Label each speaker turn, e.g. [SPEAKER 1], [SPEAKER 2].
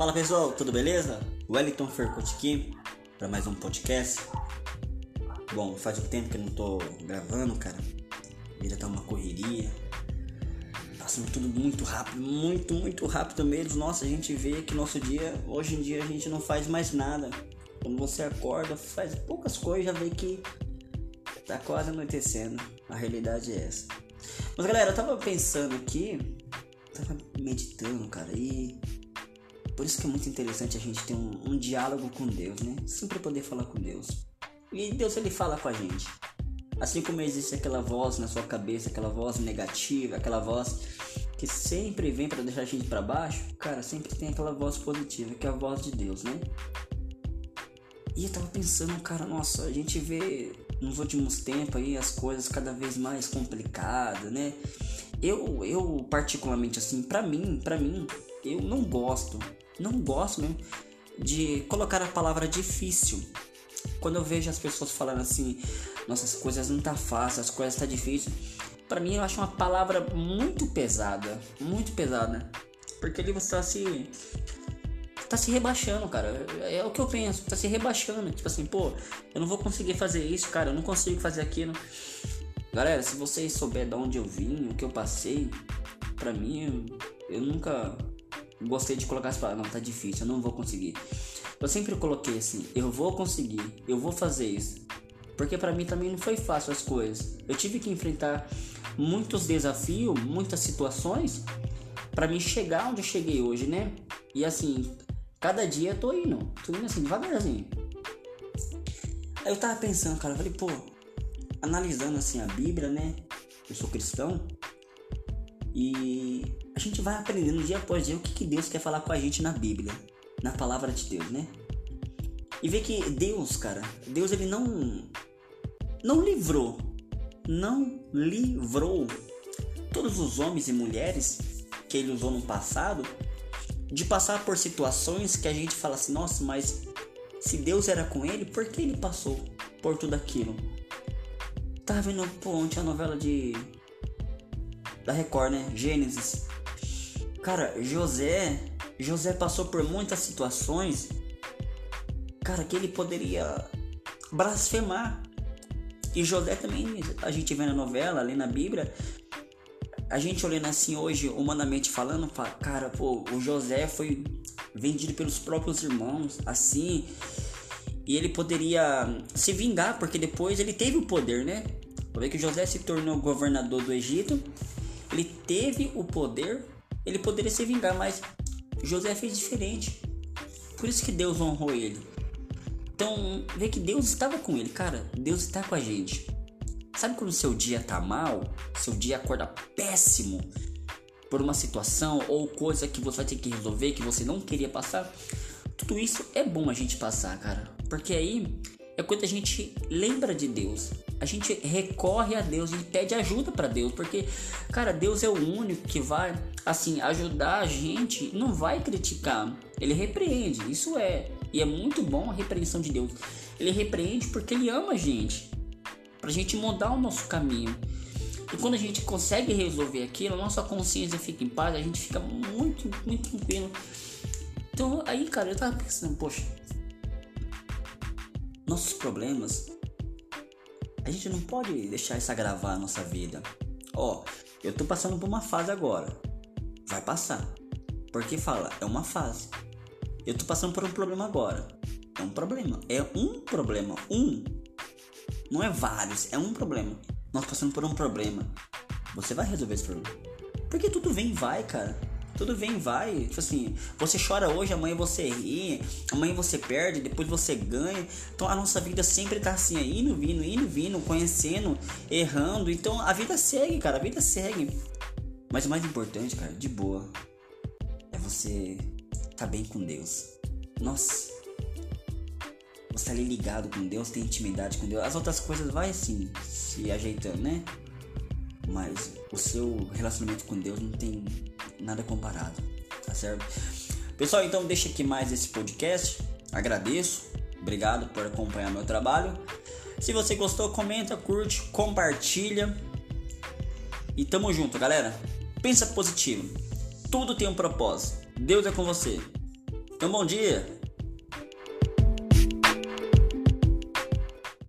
[SPEAKER 1] Fala pessoal, tudo beleza? Wellington Fercotti aqui para mais um podcast. Bom, faz um tempo que eu não tô gravando, cara. A vida tá uma correria. Passando tudo muito rápido, muito, muito rápido mesmo. Nossa, a gente vê que nosso dia, hoje em dia, a gente não faz mais nada. Quando você acorda, faz poucas coisas, já vê que tá quase anoitecendo. A realidade é essa. Mas galera, eu tava pensando aqui, tava meditando, cara, e por isso que é muito interessante a gente ter um, um diálogo com Deus, né? Sempre poder falar com Deus. E Deus ele fala com a gente. Assim como existe aquela voz na sua cabeça, aquela voz negativa, aquela voz que sempre vem para deixar a gente para baixo, cara, sempre tem aquela voz positiva, que é a voz de Deus, né? E eu tava pensando, cara, nossa, a gente vê nos últimos tempos aí as coisas cada vez mais complicadas, né? Eu, eu particularmente assim, para mim, para mim, eu não gosto, não gosto mesmo de colocar a palavra difícil. Quando eu vejo as pessoas falando assim, nossas coisas não tá fácil, as coisas tá difícil, para mim eu acho uma palavra muito pesada, muito pesada, porque ali você tá se tá se rebaixando, cara. É o que eu penso, tá se rebaixando. Tipo assim, pô, eu não vou conseguir fazer isso, cara, eu não consigo fazer aquilo. Galera, se vocês souberem de onde eu vim, o que eu passei, pra mim, eu nunca gostei de colocar as palavras, não, tá difícil, eu não vou conseguir. Eu sempre coloquei assim, eu vou conseguir, eu vou fazer isso. Porque para mim também não foi fácil as coisas. Eu tive que enfrentar muitos desafios, muitas situações para mim chegar onde eu cheguei hoje, né? E assim, Cada dia eu tô indo, tô indo assim, devagarzinho. Aí eu tava pensando, cara, eu falei, pô, analisando assim a Bíblia, né? Eu sou cristão. E a gente vai aprendendo dia após dia o que, que Deus quer falar com a gente na Bíblia, na palavra de Deus, né? E ver que Deus, cara, Deus ele não não livrou, não livrou todos os homens e mulheres que ele usou no passado de passar por situações que a gente fala assim, nossa, mas se Deus era com ele, por que ele passou por tudo aquilo? Tava vendo pô, ontem a novela de da Record, né? Gênesis. Cara, José, José passou por muitas situações, cara, que ele poderia blasfemar. E José também, a gente vê na novela, ali na Bíblia, a gente olhando assim hoje, humanamente falando, fala, cara, pô, o José foi vendido pelos próprios irmãos, assim, e ele poderia se vingar, porque depois ele teve o poder, né? Por que José se tornou governador do Egito, ele teve o poder, ele poderia se vingar, mas José fez diferente. Por isso que Deus honrou ele. Então, vê que Deus estava com ele, cara. Deus está com a gente. Sabe quando seu dia tá mal? Seu dia acorda péssimo por uma situação ou coisa que você vai ter que resolver que você não queria passar? Tudo isso é bom a gente passar, cara. Porque aí é quando a gente lembra de Deus. A gente recorre a Deus e pede ajuda para Deus, porque cara, Deus é o único que vai assim ajudar a gente, não vai criticar. Ele repreende, isso é. E é muito bom a repreensão de Deus. Ele repreende porque ele ama a gente para a gente mudar o nosso caminho. E quando a gente consegue resolver aquilo, a nossa consciência fica em paz, a gente fica muito, muito tranquilo. Então aí, cara, eu tava pensando, poxa, nossos problemas, a gente não pode deixar isso agravar a nossa vida. Ó, eu tô passando por uma fase agora. Vai passar. Porque fala, é uma fase. Eu tô passando por um problema agora. É um problema. É um problema. Um não é vários, é um problema. Nós passando por um problema. Você vai resolver esse problema. Porque tudo vem e vai, cara. Tudo vem vai. Tipo assim, você chora hoje, amanhã você ri, amanhã você perde, depois você ganha. Então a nossa vida sempre tá assim, indo, vindo, indo, vindo, conhecendo, errando. Então a vida segue, cara, a vida segue. Mas o mais importante, cara, de boa, é você tá bem com Deus. Nossa, você tá ali ligado com Deus, tem intimidade com Deus. As outras coisas vai assim, se ajeitando, né? Mas o seu relacionamento com Deus não tem nada comparado, tá certo? Pessoal, então deixa aqui mais esse podcast. Agradeço. Obrigado por acompanhar meu trabalho. Se você gostou, comenta, curte, compartilha. E tamo junto, galera. Pensa positivo. Tudo tem um propósito. Deus é com você. Então, bom dia.